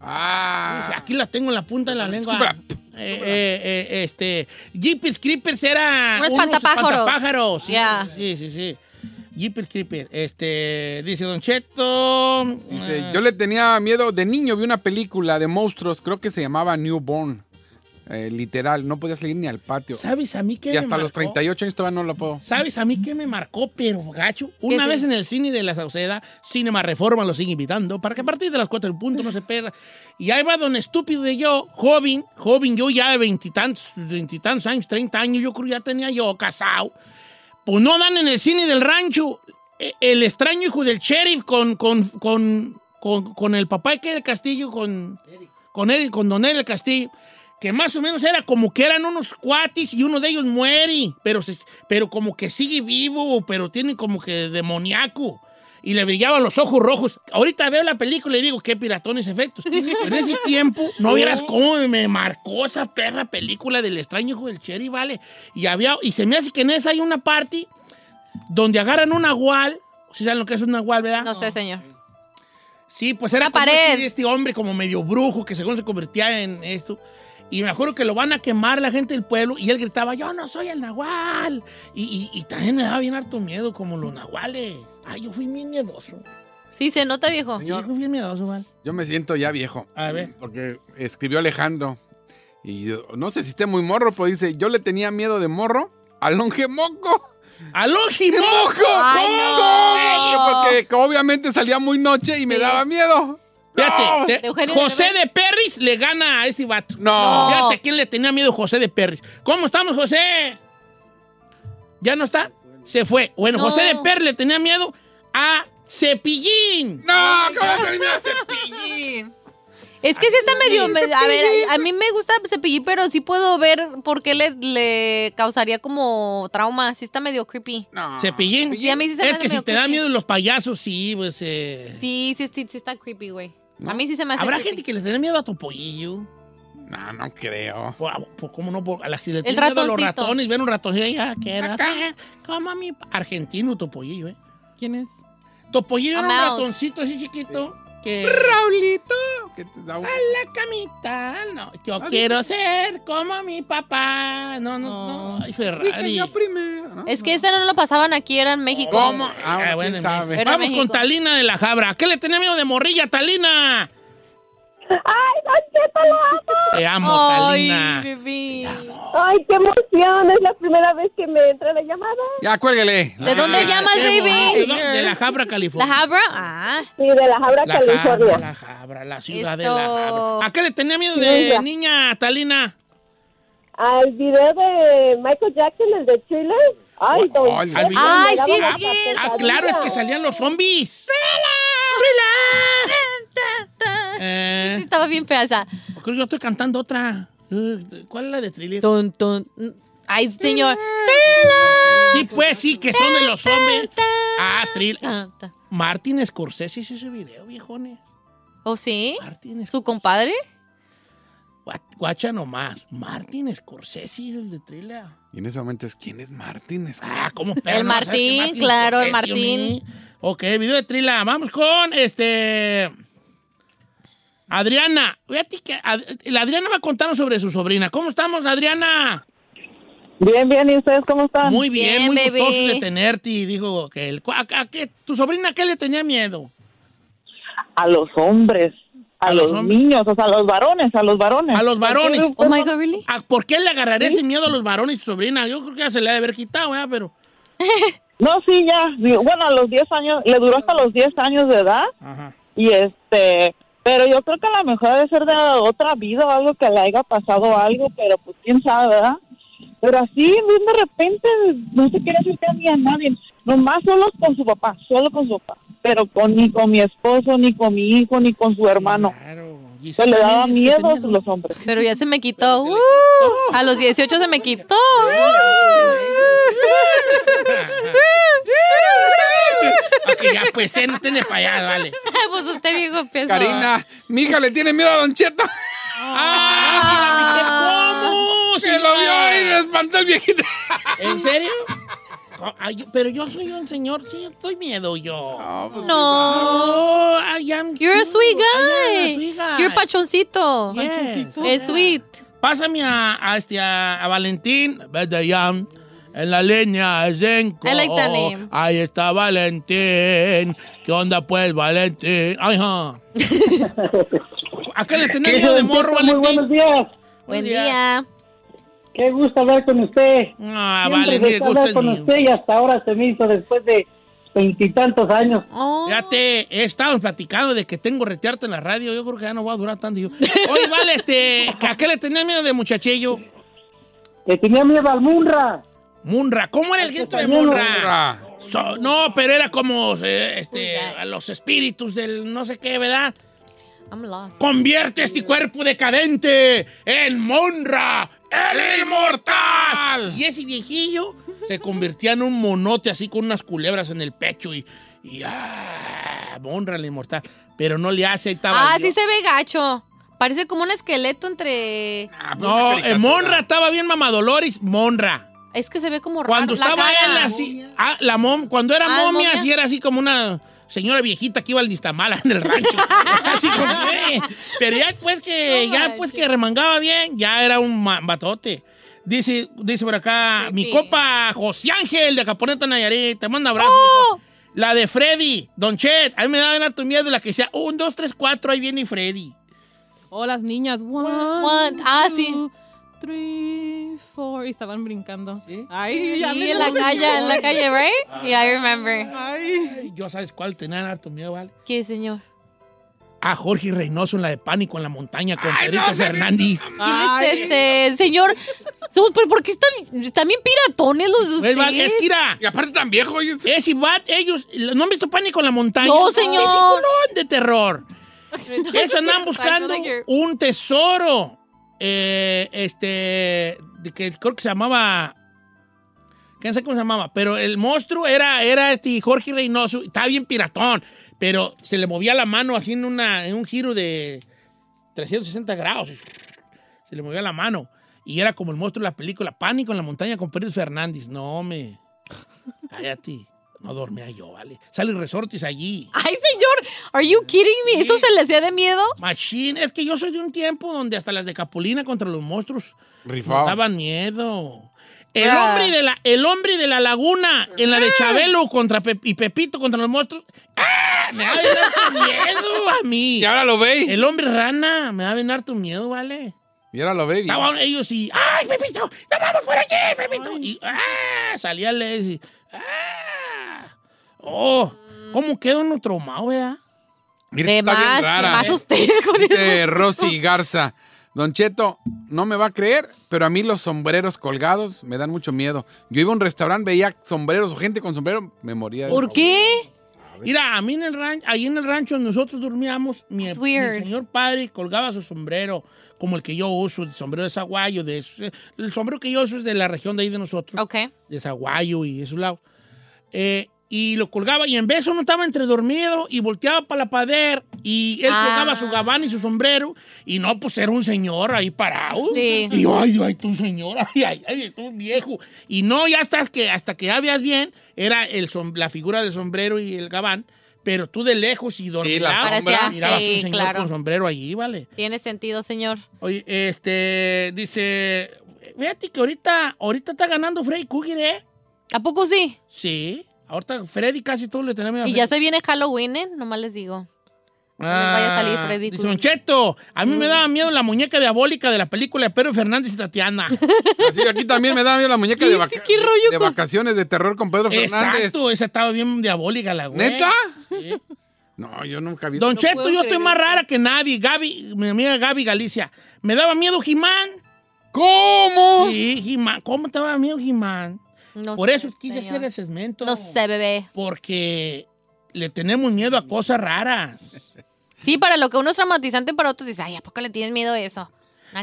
Ah, Aquí la tengo en la punta de la lengua. Eh, eh, eh, este, Jeepers Creepers era... Un unos espantapájaros. espantapájaros, Sí, Ya. sí, sí, sí. Jeepers Creepers. Este, dice Don Cheto... dice, eh, yo le tenía miedo de niño, vi una película de monstruos, creo que se llamaba Newborn. Eh, literal, no podía salir ni al patio. ¿Sabes a mí qué Y me hasta los marcó? 38 años todavía no lo puedo. ¿Sabes a mí qué me marcó, pero gacho? Una sí? vez en el cine de la Sauceda, Cinema Reforma lo sigue invitando, para que a partir de las 4 del punto no se pierda. Y ahí va don estúpido de yo, joven, joven, yo ya de veintitantos, veintitantos años, 30 años, yo creo ya tenía yo casado. Pues no dan en el cine del rancho eh, el extraño hijo del sheriff con, con, con, con, con el papá que del Castillo, con, con él, con Don Eric Castillo, que más o menos era como que eran unos cuatis y uno de ellos muere, pero, se- pero como que sigue vivo, pero tiene como que demoníaco. Y le brillaban los ojos rojos. Ahorita veo la película y digo, qué piratones efectos. Pero en ese tiempo, no vieras cómo me marcó esa perra película del extraño hijo del Cherry, ¿vale? Y, había, y se me hace que en esa hay una parte donde agarran un nahual. ¿Sí saben lo que es un nahual, verdad? No sé, señor. Sí, pues era Una como pared. este, este hombre como medio brujo que según se convertía en esto. Y me acuerdo que lo van a quemar la gente del pueblo y él gritaba, yo no soy el nahual. Y, y- y también me daba bien harto miedo como los nahuales. Ay, yo fui bien miedoso. Sí, se nota, viejo. Sí, fui bien miedoso, man. Yo me siento ya viejo. A ver. Porque escribió Alejandro. Y yo- no sé si esté muy morro, pero dice, yo le tenía miedo de morro al longe moco. ¡Alójimo! ¡Moco! Ay, no. Porque obviamente salía muy noche y me daba miedo. Fíjate, De Eugenio José Derbez. de Perris le gana a este vato. No. Fíjate quién le tenía miedo José de Perris. ¿Cómo estamos, José? ¿Ya no está? Se fue. Bueno, No. José de Per le tenía miedo a Cepillín. No, ¿cómo termina Cepillín? Es que sí está medio... me- a ver, a, a mí me gusta Cepillín, pero sí puedo ver por qué le, le causaría como trauma. Sí está medio creepy. No. Cepillín. Y a mí sí se me es hace que si medio te dan creepy. miedo los payasos, sí, pues... eh, Sí, sí, sí, sí está creepy, güey. A mí sí se me hace Habrá gente que le tiene miedo a Topollillo. No, no creo. Por, por- ¿Cómo no? Por, a las que le tienen miedo a los ratoncito. ratones, ven un ratoncillo y ya queda. Como mi argentino Topollillo, ¿eh? ¿Quién es? Topollillo A era un mouse. ratoncito así chiquito que... Raulito. Que te da un- A la camita, no. Yo quiero ser como mi papá. No, no, no. Ay, Dije Ferrari. yo primero, ¿no? Es que ese no lo pasaban aquí, era en México. ¿Cómo? Ah, Ah, bueno, quién sabe. Era Vamos México. con Talina de la Jabra. ¿A qué le tenía miedo de morrilla, Talina? ¡Ay, Don Cheto, lo amo! Te amo, Ay, Talina. ¡Ay, qué emoción! Es la primera vez que me entra la llamada. Ya, cuélguele. ¿De dónde Ah, llamas, qué baby? bonito. De la Jabra, ¿La California. Habra? Ah. Sí, de la Jabra, Jabra, California. la Jabra, la ciudad de Eso. la Jabra. ¿A qué le tenía miedo de niña, Talina? Al video de Michael Jackson, el de Chile. ¡Ay, Don Ay, Cheto, al me video. Ay, daba sí, una sí. Ah, claro, es que salían los zombies. Eh, Sí, estaba bien fea esa. creo que yo estoy cantando otra. ¿Cuál es la de Thriller? Ton, ton. Ay, señor. Sí, pues sí, que son de los zombies. Ah, Thriller. Martin Scorsese hizo ese video, viejones. ¿Oh, sí? Martin Scorsese. ¿Su compadre? Gua- Guacha nomás. Martin Scorsese hizo el de Thriller. Y en ese momento es, ¿quién es Martín? Es- Ah, ¿cómo perro, El no Martín, claro, el Scorsese, Martín. hombre? Ok, video de Trila. Vamos con este. Adriana. Fíjate que Ad- la Adriana va a contarnos sobre su sobrina. ¿Cómo estamos, Adriana? Bien, bien, ¿y ustedes cómo están? Muy bien, Bien, muy bebé. gustoso de tenerte. Y dijo que el, ¿a, a qué- tu sobrina a qué le tenía miedo? A los hombres, a, ¿A los los, hombres? niños, o sea, a los varones, a los varones. A los varones. Oh my God, really? ¿A ¿Por qué le agarraría ese miedo a los varones su sobrina? Yo creo que ya se le ha de haber quitado, ¿verdad? Pero. No, sí, ya. Bueno, a los 10 años, le duró hasta los 10 años de edad. Ajá. Y este, pero yo creo que a lo mejor debe ser de otra vida o algo que le haya pasado algo, pero pues quién sabe, ¿verdad? Pero así, de repente, no se quiere acercar ni a nadie. Nomás solo con su papá, solo con su papá. Pero con, ni con mi esposo, ni con mi hijo, ni con su hermano. Claro. Se le daba miedo tenía- a los hombres. Pero ya se me quitó. Uh, a los 18 se me quitó. Ok, ya, pues, eh, no tiene para allá, vale. pues usted, viejo, empezó. Karina, mi hija le tiene miedo a Don Cheto. ¡Ah! ¿Cómo? Se lo vio y le espantó el viejito. ¿En serio? Co- ay, pero yo soy un señor, sí, estoy miedo yo. No. No, I am You're a sweet am a guy. sweet guy. You're pachoncito. Yes. It's sweet. Pásame a, a este, a, a Valentín. Vete ya. En la leña, Zenco. I like that name. Ahí está Valentín. ¿Qué onda, pues, Valentín? Ay, ja. ¿A qué le tenés miedo de morro, Muy buenos Valentín? días. Buen Buenos días. día. Qué gusto hablar con usted. Ah, Siempre vale, gusta hablar con mío. usted y hasta ahora se me hizo después de veintitantos años. Oh. Fíjate, he estado platicando de que tengo retearte en la radio. Yo creo que ya no va a durar tanto. Yo. Oye, vale, este, ¿a qué le tenés miedo de muchachillo? Le tenía miedo al Munra. Munra. ¿Cómo era el grito de Munra? So- no, pero era como eh, este, a los espíritus del no sé qué, ¿verdad? I'm lost. Convierte este cuerpo decadente en Monra, el inmortal. Y ese viejillo se convertía en un monote así con unas culebras en el pecho y, y ah, Monra el inmortal. Pero no le hace, ahí estaba Ah, yo. sí se ve gacho. Parece como un esqueleto entre. Ah, No, eh, Monra estaba bien mamadoloris, Monra. Es que se ve como raro. Cuando la estaba cara. él así, ah, la mom, cuando era Ah, momia, momia. sí era así como una señora viejita que iba al distamala en el rancho. así como que, eh. Pero ya después que, No ya pues que remangaba bien, ya era un batote. Dice, dice por acá, mi Creepy. copa José Ángel de Caponeta Nayarit, te manda abrazo. Oh. La de Freddy, Don Chet, a mí me daba bien harto miedo la que decía, un, dos, tres, cuatro, ahí viene Freddy. Oh, las niñas. One, One. Ah, sí. Three, four. Y estaban brincando. ¿Sí? Ay, ya Sí, me en la calle, en la calle, right? Yeah, I remember. Ay. Yo sabes cuál tenía harto miedo, ¿vale? ¿Qué, señor? A Jorge Reynoso en la de Pánico en la montaña con Pedrito Fernández. ¿Quién es ese? Señor, ¿Pero por qué están, están bien piratones los de ustedes? es mira, Y aparte tan viejo. ellos- es igual, ellos, ¿no han visto Pánico en la Montaña? No, señor. Peliculón de terror. Eso andan buscando un tesoro. Eh, este, que creo que se llamaba. No sé cómo se llamaba, pero el monstruo era, era este Jorge Reynoso. Estaba bien piratón, pero se le movía la mano así en, una, un giro de 360 grados. Se le movía la mano. Y era como el monstruo de la película Pánico en la montaña con Pérez Fernández. No, me. Cállate. No dormía yo, ¿vale? Sale Resortes allí. Ay, señor, ¿are you kidding me? ¿Eso se le hacía de miedo? Machine, es que yo soy de un tiempo donde hasta las de Capulina contra los monstruos Rifado. daban miedo. El, Ah. hombre de la, el hombre de la laguna, en la de Chabelo contra Pe- y Pepito contra los monstruos. ¡Ah! Me da bien harto miedo a mí. Y ahora lo ve. El hombre rana, me da bien harto miedo, ¿vale? Y ahora lo ve. y- Estaban ellos y, ¡ay, Pepito! ¡No vamos por aquí, Pepito! Y, ¡ah! Salía y, ¡ah! ¡Oh! ¿Cómo queda uno traumado, verdad? Mira, está bien más, rara. más usted con Dice eso. Rosy Garza. Don Cheto, no me va a creer, pero a mí los sombreros colgados me dan mucho miedo. Yo iba a un restaurante, veía sombreros o gente con sombrero, me moría. de- ¿Por qué? Mira, a mí en el rancho, ahí en el rancho donde nosotros dormíamos, mi, mi señor padre colgaba su sombrero, como el que yo uso, el sombrero de zaguayo, de eh, el sombrero que yo uso es de la región de ahí de nosotros, Ok. de zaguayo y esos lados. Eh, y lo colgaba y en vez uno estaba entre dormido y volteaba para la pader y él Ah. colgaba su gabán y su sombrero y no, pues era un señor ahí parado. Sí. Y yo, ay, ay, tú señor, ay, ay, ay, tú viejo. Y no, ya hasta que, hasta que ya veas bien, era el som- la figura del sombrero y el gabán, pero tú de lejos y dormías, la sombra. mirabas Sí, un señor claro. con sombrero allí, ¿vale? Tiene sentido, señor. Oye, este, dice, fíjate que ahorita, ahorita está ganando Freddy Krueger, ¿eh? ¿A poco sí? Sí, ahorita Freddy casi todo le tenemos Y ya se viene Halloween, ¿eh? Nomás les digo. No les vaya a salir Freddy Ah, Dice Krueger. Don Cheto, a mí me daba miedo la muñeca diabólica de la película de Pedro Fernández y Tatiana. Así, aquí también me da miedo la muñeca de, vaca- qué rollo de con- vacaciones de terror con Pedro Fernández. Exacto, esa estaba bien diabólica la güey. ¿Neta? Sí. No, yo nunca vi. Don No Cheto, yo estoy más rara que nadie. Gaby, mi amiga Gaby Galicia. Me daba miedo Jimán. ¿Cómo? Sí, Jimán. ¿Cómo te daba miedo Jimán? No Por sé, eso quise señor. hacer el segmento. No sé, bebé. Porque le tenemos miedo a cosas raras. Sí, para lo que uno es traumatizante, para otros dice, ay, ¿a poco le tienes miedo a eso?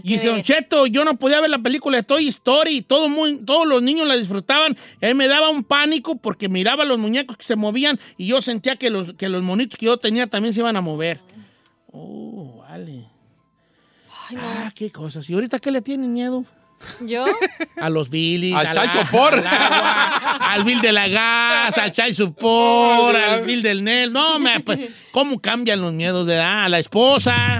Y dice Don. Cheto, yo no podía ver la película de Toy Story. Todo muy- todos los niños la disfrutaban. Y a mí me daba un pánico porque miraba los muñecos que se movían y yo sentía que los, que los monitos que yo tenía también se iban a mover. Oh, vale. Ay, no. Ah, qué cosas. ¿Y ahorita qué le tienen miedo? ¿Yo? A los Billy, Al child support. al, bill de la gas, al child support, al bill del NEL. No, me, pues, ¿cómo cambian los miedos, verdad? A la esposa.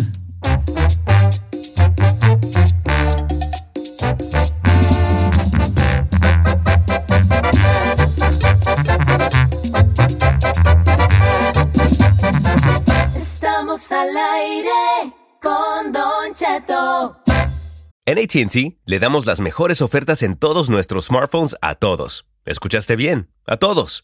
Estamos al aire con Don Cheto. En ATT le damos las mejores ofertas en todos nuestros smartphones a todos. ¿Escuchaste bien? A todos.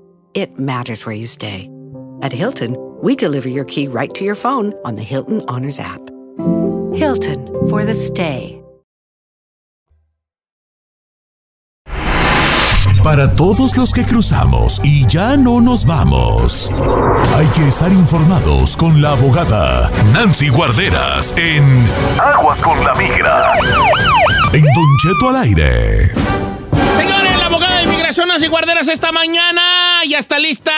it matters where you stay. At Hilton, we deliver your key right to your phone on the Hilton Honors app. Hilton for the stay. Para todos los que cruzamos y ya no nos vamos, hay que estar informados con la abogada Nancy Guarderas en Aguas con la Migra. En Don Cheto al aire. De inmigración Nancy Guarderas esta mañana ya está lista.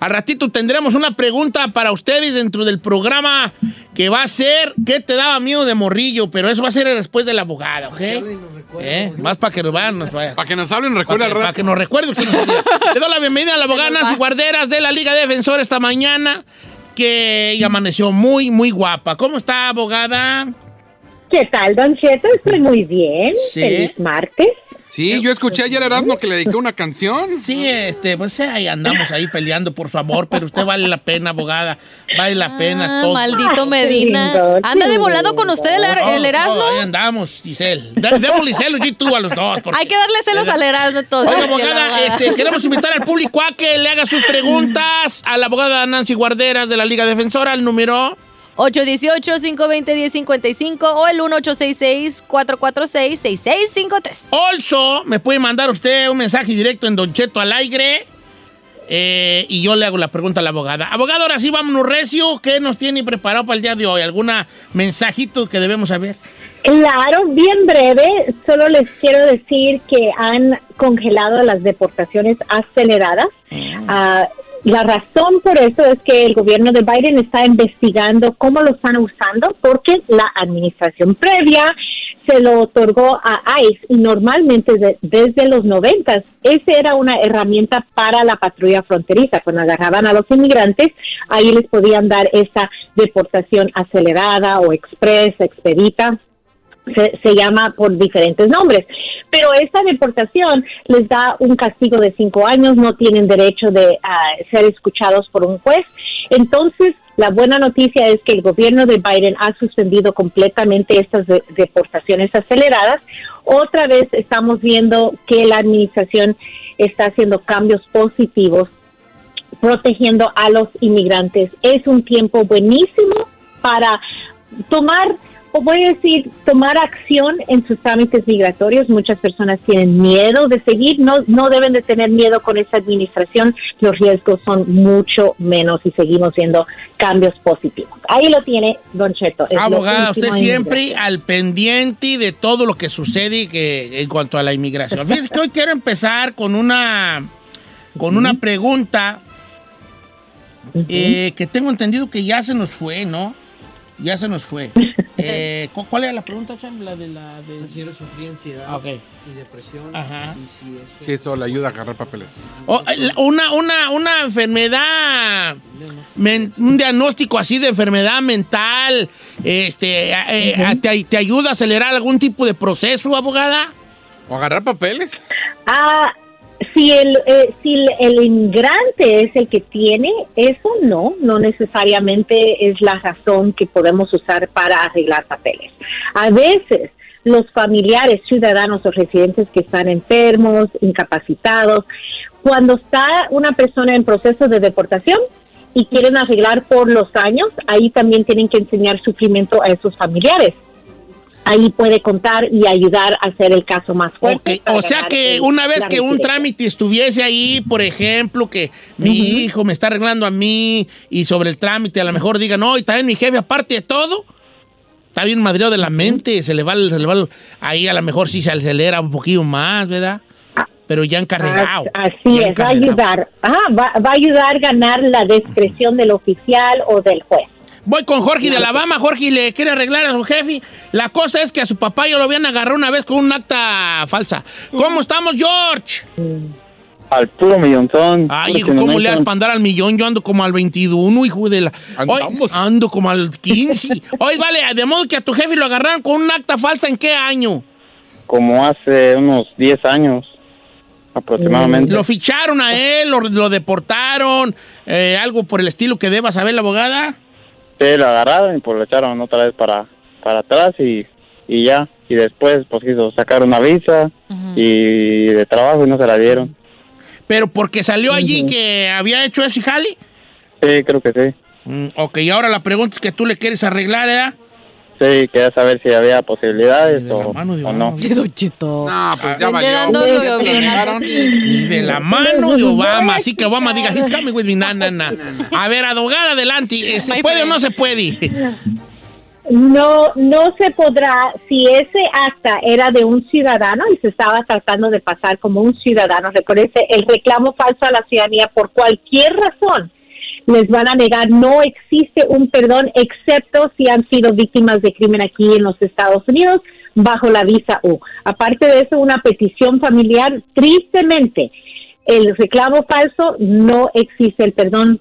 Al ratito tendremos una pregunta para ustedes dentro del programa que va a ser ¿qué te daba miedo de morrillo? Pero eso va a ser después de la abogada, ¿ok? ¿Eh? Más para que nos vayan, nos vayan. Para que nos hablen, recuerda Para que, rato. para que nos recuerde. usted nos olvida. Le doy la bienvenida a la abogada Nancy Guarderas de la Liga Defensora esta mañana, que amaneció muy, muy guapa. ¿Cómo está, abogada? ¿Qué tal, Don Cheto? Estoy muy bien. Sí. Feliz martes. Sí, yo escuché ayer a Erasmo que le dedicó una canción. Sí, este, pues ahí andamos ahí peleando por su amor, pero usted vale la pena, abogada. Vale la pena Ah, todo. maldito Medina. Anda de volado con usted el, el Erasmo. no, ahí andamos, Giselle. Démosle celos y tú a los dos. porque- Hay que darle celos al Erasmo todos. Oiga, abogada, este, queremos invitar al público a que le haga sus preguntas a la abogada Nancy Guarderas de la Liga Defensora, el número 818-520-1055 o el 1866-446-6653. Also, me puede mandar usted un mensaje directo en Don Cheto al aire eh, y yo le hago la pregunta a la abogada. Abogado, ahora sí, vámonos recio. ¿Qué nos tiene preparado para el día de hoy? ¿Algún mensajito que debemos saber? Claro, bien breve. Solo les quiero decir que han congelado las deportaciones aceleradas. Ah, la razón por eso es que el gobierno de Biden está investigando cómo lo están usando porque la administración previa se lo otorgó a ICE y normalmente de- desde los noventas esa era una herramienta para la patrulla fronteriza. Cuando agarraban a los inmigrantes, ahí les podían dar esa deportación acelerada o express, expedita se, se llama por diferentes nombres. Pero esta deportación les da un castigo de cinco años, no tienen derecho de ah, ser escuchados por un juez. Entonces, la buena noticia es que el gobierno de Biden ha suspendido completamente estas de- deportaciones aceleradas. Otra vez estamos viendo que la administración está haciendo cambios positivos protegiendo a los inmigrantes. Es un tiempo buenísimo para tomar, voy a decir, tomar acción en sus trámites migratorios. Muchas personas tienen miedo de seguir, no, no deben de tener miedo con esta administración. Los riesgos son mucho menos y seguimos viendo cambios positivos. Ahí lo tiene Don Cheto. Es Abogada, usted siempre al pendiente de todo lo que sucede que, en cuanto a la inmigración. Fíjese que hoy quiero empezar con una, con una pregunta eh, que tengo entendido que ya se nos fue, ¿no? Ya se nos fue. Eh, ¿cu- ¿Cuál era la pregunta, Cham? La de la... De... La señora sufría ansiedad Ah, ok. y depresión. Ajá. Y si eso... Sí, eso le ayuda a agarrar papeles. Eh, una, una, una enfermedad, men- un diagnóstico así de enfermedad mental, este, eh, te, te ayuda a acelerar algún tipo de proceso, abogada? ¿O agarrar papeles? Ah, si el, eh, si el, el inmigrante es el que tiene, eso no, no necesariamente es la razón que podemos usar para arreglar papeles. A veces los familiares, ciudadanos o residentes que están enfermos, incapacitados, cuando está una persona en proceso de deportación y quieren arreglar por los años, ahí también tienen que enseñar sufrimiento a esos familiares. Ahí puede contar y ayudar a hacer el caso más fuerte. para O sea que el- una vez que un trámite estuviese ahí, por ejemplo, que mi hijo me está arreglando a mí y sobre el trámite a lo mejor diga, no, y también mi jefe, aparte de todo, está bien madreado de la mente, se le va, se le va ahí a lo mejor sí se acelera un poquito más, ¿verdad? Pero ya encarregado. As- Así Ya es, va a ayudar, ah, va, va a ayudar a ganar la discreción del oficial o del juez. Voy con Jorge de Alabama. Jorge le quiere arreglar a su jefe. La cosa es que a su papá yo lo habían agarrado una vez con un acta falsa. ¿Cómo estamos, George? Al puro millonzón. Ay, hijo, ¿cómo le das para andar al millón? Yo ando como al 21, hijo de la... Hoy ando como al 15. Hoy vale, de modo que a tu jefe lo agarraron con un acta falsa, ¿en qué año? Como hace unos 10 años aproximadamente. ¿Lo ficharon a él? ¿Lo, lo deportaron? eh, ¿Algo por el estilo que deba saber la abogada? Sí, lo agarraron y pues lo echaron otra vez para, para atrás y, y ya. Y después pues quiso sacar una visa y de trabajo y no se la dieron. ¿Pero porque salió allí que había hecho ese jali? Sí, creo que sí. Mm, ok, y ahora la pregunta es que tú le quieres arreglar, ¿eh? Sí, quería saber si había posibilidades o, o no. No, pues ya valió. dando Ya lo- negaron. Ni de la mano de Obama. Así que Obama diga, he's coming with me. Na, na, na. A ver, abogada, adelante. Eh, ¿Se puede o no se puede? No, no se podrá, si ese acta era de un ciudadano y se estaba tratando de pasar como un ciudadano, recuérdese, el reclamo falso a la ciudadanía por cualquier razón, les van a negar, no existe un perdón excepto si han sido víctimas de crimen aquí en los Estados Unidos bajo la visa U. Aparte de eso, una petición familiar, tristemente, el reclamo falso no existe el perdón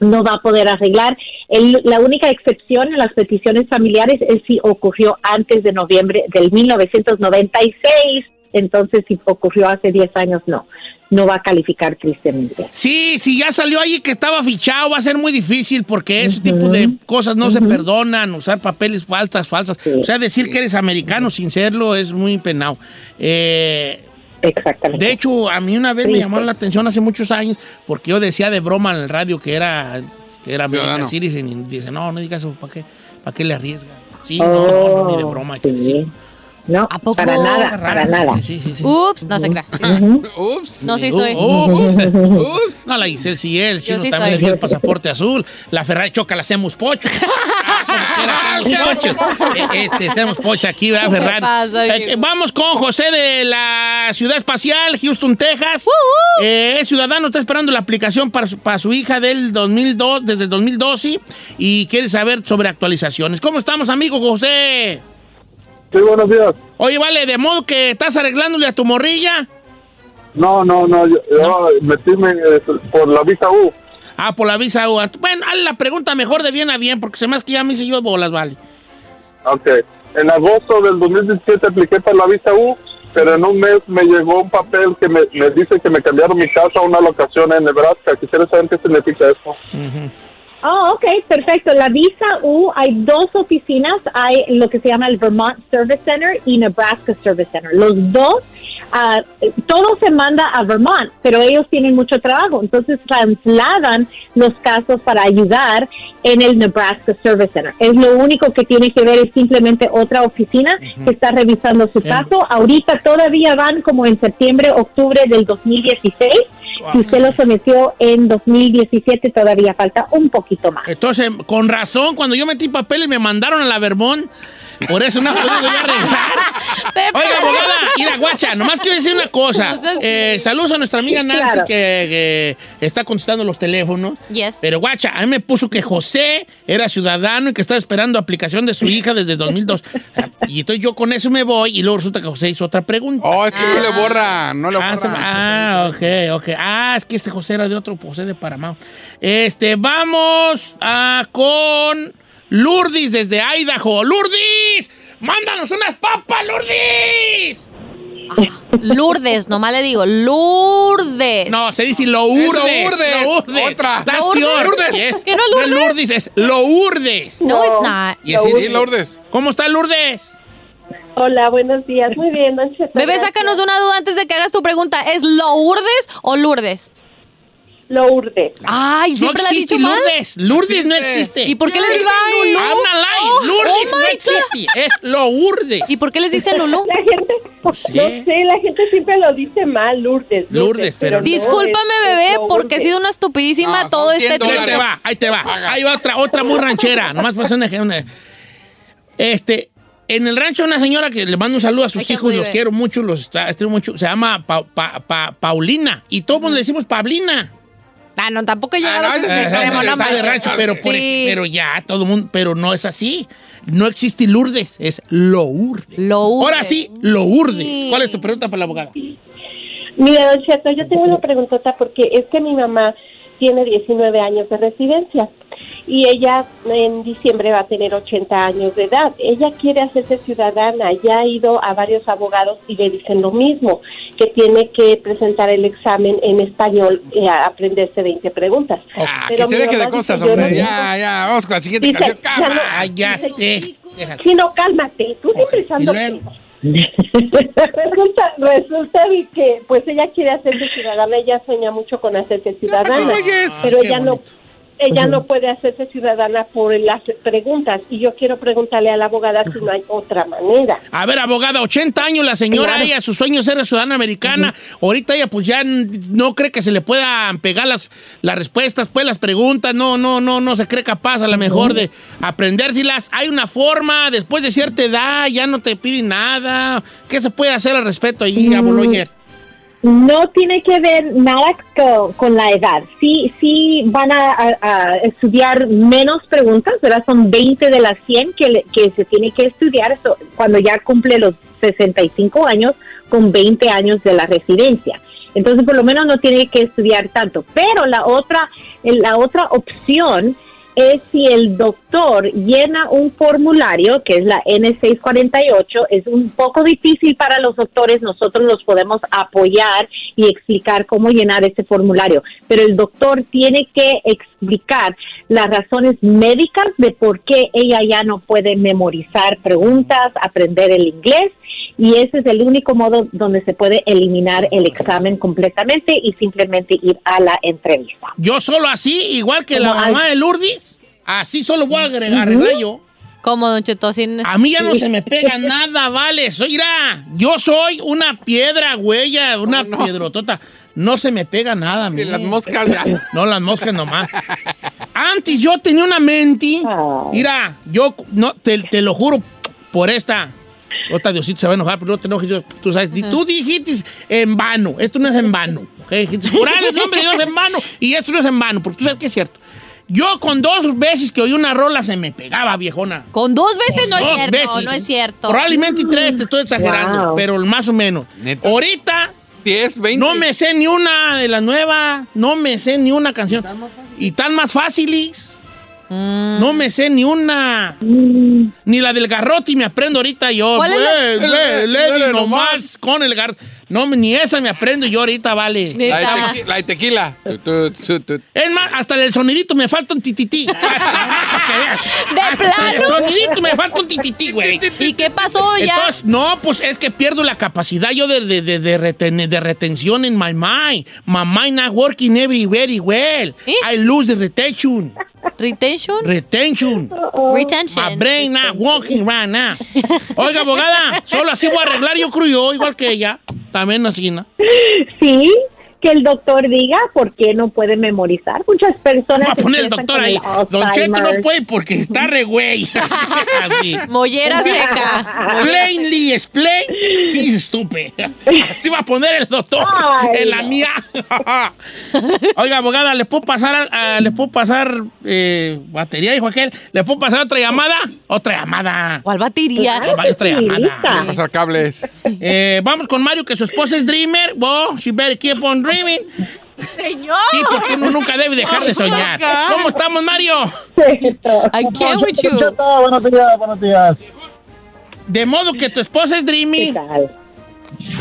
no va a poder arreglar. El- la única excepción en las peticiones familiares es si ocurrió antes de noviembre del 1996. Entonces, si ocurrió hace 10 años, no. No va a calificar tristemente. Sí, si ya salió ahí que estaba fichado, va a ser muy difícil porque ese tipo de cosas no se perdonan, usar papeles falsas, falsas. O sea, decir que eres americano sin serlo es muy penado. Eh, Exactamente. De hecho, a mí una vez me Sí, llamaron la atención hace muchos años porque yo decía de broma en el radio que era, que era American Ciudadano. Citizen y dice, no, no digas eso, ¿para qué, ¿para qué le arriesga? Sí, no, no, no, ni de broma. que No, para nada, para nada. Sí, sí, sí. Ups, no se crea. Ups. No, sí soy. Ups, ups. No, la Giselle sí. El Yo chino sí también soy. le dio el pasaporte azul. La Ferrari choca, la hacemos pocho. Ah. Eh, Este, hacemos pocho aquí, ¿verdad, ¿Qué Ferrari? pasa, Eh, vamos con José de la Ciudad Espacial, Houston, Texas. Eh, es ciudadano, está esperando la aplicación para su, para su hija del 2002, desde el 2012 y quiere saber sobre actualizaciones. ¿Cómo estamos, amigo José? Sí, buenos días. Oye, vale, de modo que estás arreglándole a tu morrilla. No, no, no, yo, yo metíme eh, por la visa U. Ah, por la visa U. Bueno, haz la pregunta mejor de bien a bien, porque se me hace que ya me hice yo bolas, vale. Ok. En agosto del 2017 apliqué para la visa U, pero en un mes me llegó un papel que me, me dice que me cambiaron mi casa a una locación en Nebraska. Quisiera saber qué significa eso. Oh, ok, perfecto. La visa U, hay dos oficinas. Hay lo que se llama el Vermont Service Center y Nebraska Service Center. Los dos, ah, todo se manda a Vermont, pero ellos tienen mucho trabajo. Entonces trasladan los casos para ayudar en el Nebraska Service Center. Es lo único que tiene que ver, es simplemente otra oficina que está revisando su caso. Ahorita todavía van como en septiembre, octubre del 2016. Si usted lo sometió en 2017, todavía falta un poquito más. Entonces, con razón, cuando yo metí papeles me mandaron a la Vermont. Por eso no he podido ya arreglar. Oiga, abogada, mira, guacha, nomás quiero decir una cosa. Eh, saludos a nuestra amiga Nancy claro. que, que está contestando los teléfonos. Yes. Pero guacha, a mí me puso que José era ciudadano y que estaba esperando aplicación de su hija desde 2002. Y entonces yo con eso me voy y luego resulta que José hizo otra pregunta. Oh, es que no le borra, no le Ah, se- borra. ah, ok, ok. Ah, es que este José era de otro José de Paramount. Este, vamos a con Lourdes desde Idaho. ¡Lourdes! ¡Mándanos unas papas, Lourdes! Lourdes, nomás le digo, Lourdes. No, se dice Lourdes. Lourdes. Lourdes. Otra. Está Lourdes. peor. Lourdes. Yes. ¿Que no es No es Lourdes? Lourdes, es Lourdes. No, it's not. Yes, it. Lourdes. ¿Cómo está Lourdes? Hola, buenos días. Muy bien, Don Cheto. Bebé, sácanos una duda antes de que hagas tu pregunta. ¿Es Lourdes o Lourdes? Lourdes. Ay, No siempre la has existe dicho mal. Lourdes. Lourdes no existe. ¿Y por qué les dicen Lulú? I'm. Oh, Lourdes oh no existe. Es Lourdes. ¿Y por qué les dicen Lulú? La gente, sí. no sé, la gente siempre lo dice mal, Lourdes. Lourdes, pero no. Discúlpame, bebé, es porque he sido una estupidísima No, todo este 100 tiempo. Ahí te va, ahí te va. Ahí va otra, otra muy ranchera. Nomás para hacer un ejemplo. Este, en el rancho una señora que le mando un saludo a sus Ay, hijos, los quiero mucho, los está- estimo mucho. Se llama Pa- Pa- Pa- Paulina. Y todos le decimos Pablina. Ah, no, tampoco he llegado Ah, no, a ese extremo, no de rancho, pero, por Sí. ej- pero ya, todo el mundo, pero no es así. No existe Lourdes, es Lourdes. Lourdes. Ahora sí, Lourdes. Sí. ¿Cuál es tu pregunta para la abogada? Mire, Don Cheto, yo tengo una preguntota porque es que mi mamá tiene 19 años de residencia y ella en diciembre va a tener 80 años de edad. Ella quiere hacerse ciudadana, ya ha ido a varios abogados y le dicen lo mismo, que tiene que presentar el examen en español y a- aprenderse 20 preguntas. Ah, Pero que se deje de cosas, no hombre. Ya, ya, vamos con la siguiente Dice, canción. ya no-. Sí, no, cálmate, tú siempre resulta, resulta de que pues ella quiere hacerse ciudadana, ella sueña mucho con hacerse ciudadana, pero ella no ella no puede hacerse ciudadana por las preguntas y yo quiero preguntarle a la abogada si no hay otra manera. A ver, abogada, 80 años la señora, Claro. ella, su sueño es ser ciudadana americana. Ahorita ella pues ya no cree que se le puedan pegar las, las respuestas, pues las preguntas, no, no, no, no se cree capaz a lo mejor de aprendérselas. Hay una forma, después de cierta edad, ya no te piden nada. ¿Qué se puede hacer al respecto ahí, Mm. aboloyer? No tiene que ver nada co- con, la edad. Sí, sí van a, estudiar menos preguntas, ¿verdad? Son 20 de las 100 que, le- que se tiene que estudiar cuando ya cumple los 65 años con 20 años de la residencia. Entonces, por lo menos no tiene que estudiar tanto. Pero la otra, la otra opción es si el doctor llena un formulario, que es la N648, es un poco difícil para los doctores, nosotros los podemos apoyar y explicar cómo llenar ese formulario, pero el doctor tiene que explicar las razones médicas de por qué ella ya no puede memorizar preguntas, aprender el inglés, y ese es el único modo donde se puede eliminar el examen completamente y simplemente ir a la entrevista. Yo solo así, igual que la Como mamá de Lourdes, así solo voy a agregar, arreglar yo. ¿Cómo, Don Cheto? Sin- A mí ya no se me pega nada, vale. Soy, mira, yo soy una piedra, huella, una piedrotota. No se me pega nada, a mí. las moscas ya. No, las moscas nomás. Antes yo tenía una mente. Mira, yo, no, te, te lo juro, por esta. Otra Diosito se va a enojar, pero no te enojes. yo- Tú sabes, tú dijiste en vano. Esto no es en vano. ¿ok? Dijiste, Jurale el nombre de Dios en vano. Y esto no es en vano, porque tú sabes que es cierto. Yo con dos veces que oí una rola se me pegaba, viejona. Con dos veces no es Dos cierto, veces. no es cierto. Probablemente tres, te estoy exagerando, Wow. pero más o menos. Ahorita 10, 20. no me sé ni una de las nuevas, no me sé ni una canción. Y tan más fáciles. Mm. No me sé ni una. Ni la del garrote y me aprendo ahorita yo. ¿Cuál es la- el- Levi el- nomás con el garrote. No, ni esa me aprendo yo ahorita, vale. La de, tequi- la de tequila. Tu, tu, tu, tu. Es más, hasta el sonidito me falta un titití. ¿De El plano? sonidito me falta un titití, güey. ¿Y qué pasó ya? Entonces, no, pues es que pierdo la capacidad yo de, de, de, de reten- de retención en my mind. My mind not working every very well. I lose the retention. ¿Retention? Retention. Retention. My brain not working right now. Oiga, abogada, solo así voy a arreglar yo creo yo, igual que ella. También así, ¿no? Sí, que el doctor diga por qué no puede memorizar. Muchas personas. Va a poner el doctor ahí. el Don Cheto no puede porque está re güey. Mollera seca. Plainly explain, he's stupid. Así va a poner el doctor Ay, en la no. mía. Oiga, abogada, ¿le puedo pasar, a- ¿le puedo pasar eh, batería, dijo aquel? ¿Le puedo pasar otra llamada? Otra llamada. ¿Cuál batería? Otra llamada. Voy a pasar cables. Eh, vamos con Mario, que su esposa es dreamer. Well, she better keep on dreaming. Señor. Sí, porque uno nunca debe dejar de soñar. ¿Cómo estamos, Mario? I can't with you. Buenos días, buenos días. De modo que tu esposa es dreamy.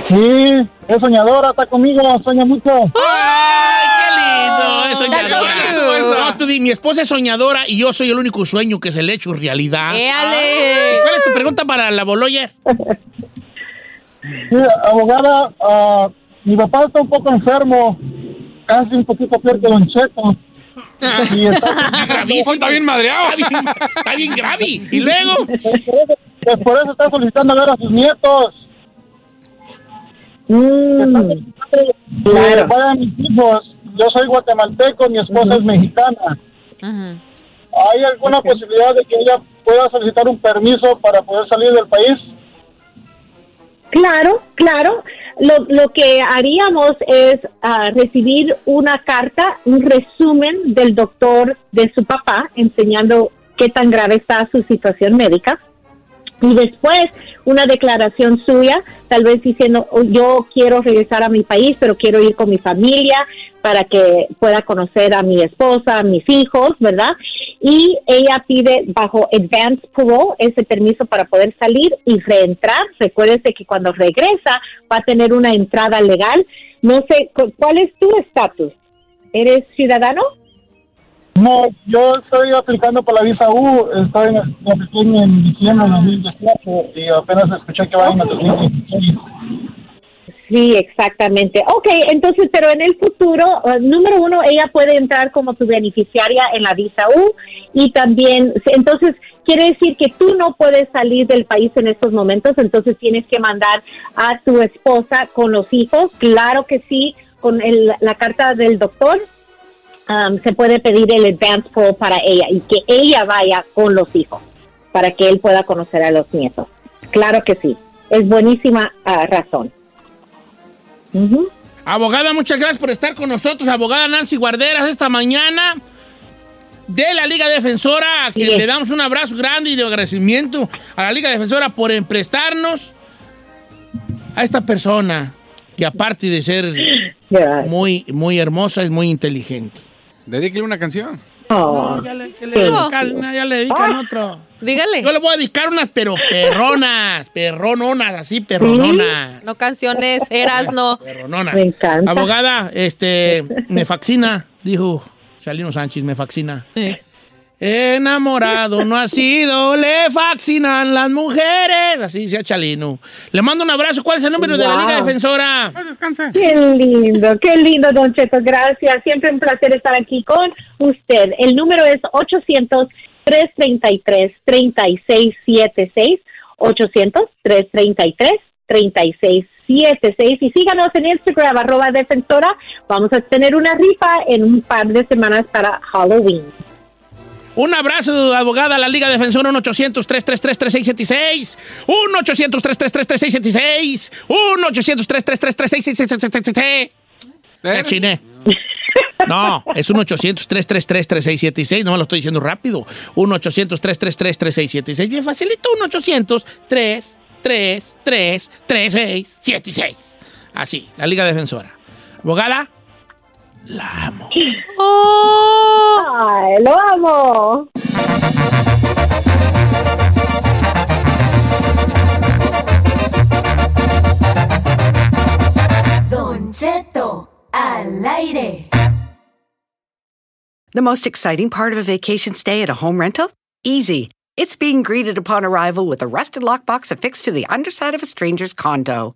Sí, es soñadora, está conmigo, sueña mucho. ¡Ay, qué lindo! Es soñadora. So. No, tú di, mi esposa es soñadora y yo soy el único sueño que se le hecho realidad. ¡Éale! ¿Y ¿Cuál es tu pregunta para la Boloyer? Sí, abogada, ah, mi papá está un poco enfermo, casi un poquito peor que Don Cheto. Y está, Gravísimo. Está bien madreado. Está bien, está bien grave. Y luego, pues por eso está solicitando ver a sus nietos. Mm, Que Claro. vayan mis hijos. Yo soy guatemalteco, mi esposa es mexicana. ¿Hay alguna posibilidad de que ella pueda solicitar un permiso para poder salir del país? Claro, claro. Lo, lo que haríamos es ah, recibir una carta, un resumen del doctor de su papá, enseñando qué tan grave está su situación médica. Y después una declaración suya, tal vez diciendo, "Oh, yo quiero regresar a mi país, pero quiero ir con mi familia para que pueda conocer a mi esposa, a mis hijos, ¿verdad? Y ella pide bajo advance parole ese permiso para poder salir y reentrar. Recuérdese que cuando regresa va a tener una entrada legal. No sé, cu- ¿cuál es tu estatus? ¿Eres ciudadano? No, yo estoy aplicando por la visa U, estoy en, en diciembre de 2018 y apenas escuché que va en el 2016. Sí, exactamente. Ok, entonces, pero en el futuro, eh, número uno, ella puede entrar como tu beneficiaria en la visa U y también, entonces, quiere decir que tú no puedes salir del país en estos momentos, entonces tienes que mandar a tu esposa con los hijos. Claro que sí, con el- la carta del doctor. um, se puede pedir el advance parole para ella y que ella vaya con los hijos para que él pueda conocer a los nietos. Claro que sí, es buenísima ah, razón. Abogada, muchas gracias por estar con nosotros. Abogada Nancy Guarderas, esta mañana de la Liga Defensora, a quien le damos un abrazo grande y de agradecimiento a la Liga Defensora por emprestarnos a esta persona que aparte de ser muy, muy hermosa, es muy inteligente. Dedíquele una canción. No, ya le, que le dedican, ya le dedican otro. Dígale. Yo le voy a dedicar unas, pero perronas, perrononas, así, perrononas. No canciones, eras no. Perrononas. Me encanta. Abogada, este, me fascina, dijo Chalino Sánchez, me fascina. Enamorado no ha sido, le fascinan las mujeres. Así decía Chalino. Le mando un abrazo. ¿Cuál es el número de la. Liga Defensora? Qué lindo, qué lindo, Don Cheto. Gracias. Siempre un placer estar aquí con usted. El número es 800-333-3676. 800-333-3676. Y síganos en Instagram, arroba defensora. Vamos a tener una rifa en un par de semanas para Halloween. Un abrazo, abogada, a la Liga Defensora 1-800-333-3676. 1-800-333-3676. 1-800-333-3676. Me chiné. No, es un 800-333-3676. No me lo estoy diciendo rápido. 1-800-333-3676. Bien facilito. 1-800-333-3676. Así, la Liga Defensora. Abogada, la amo. Oh. ¡Ay, lo amo! Don Cheto al aire. The most exciting part of a vacation stay at a home rental? Easy. It's being greeted upon arrival with a rusted lockbox affixed to the underside of a stranger's condo.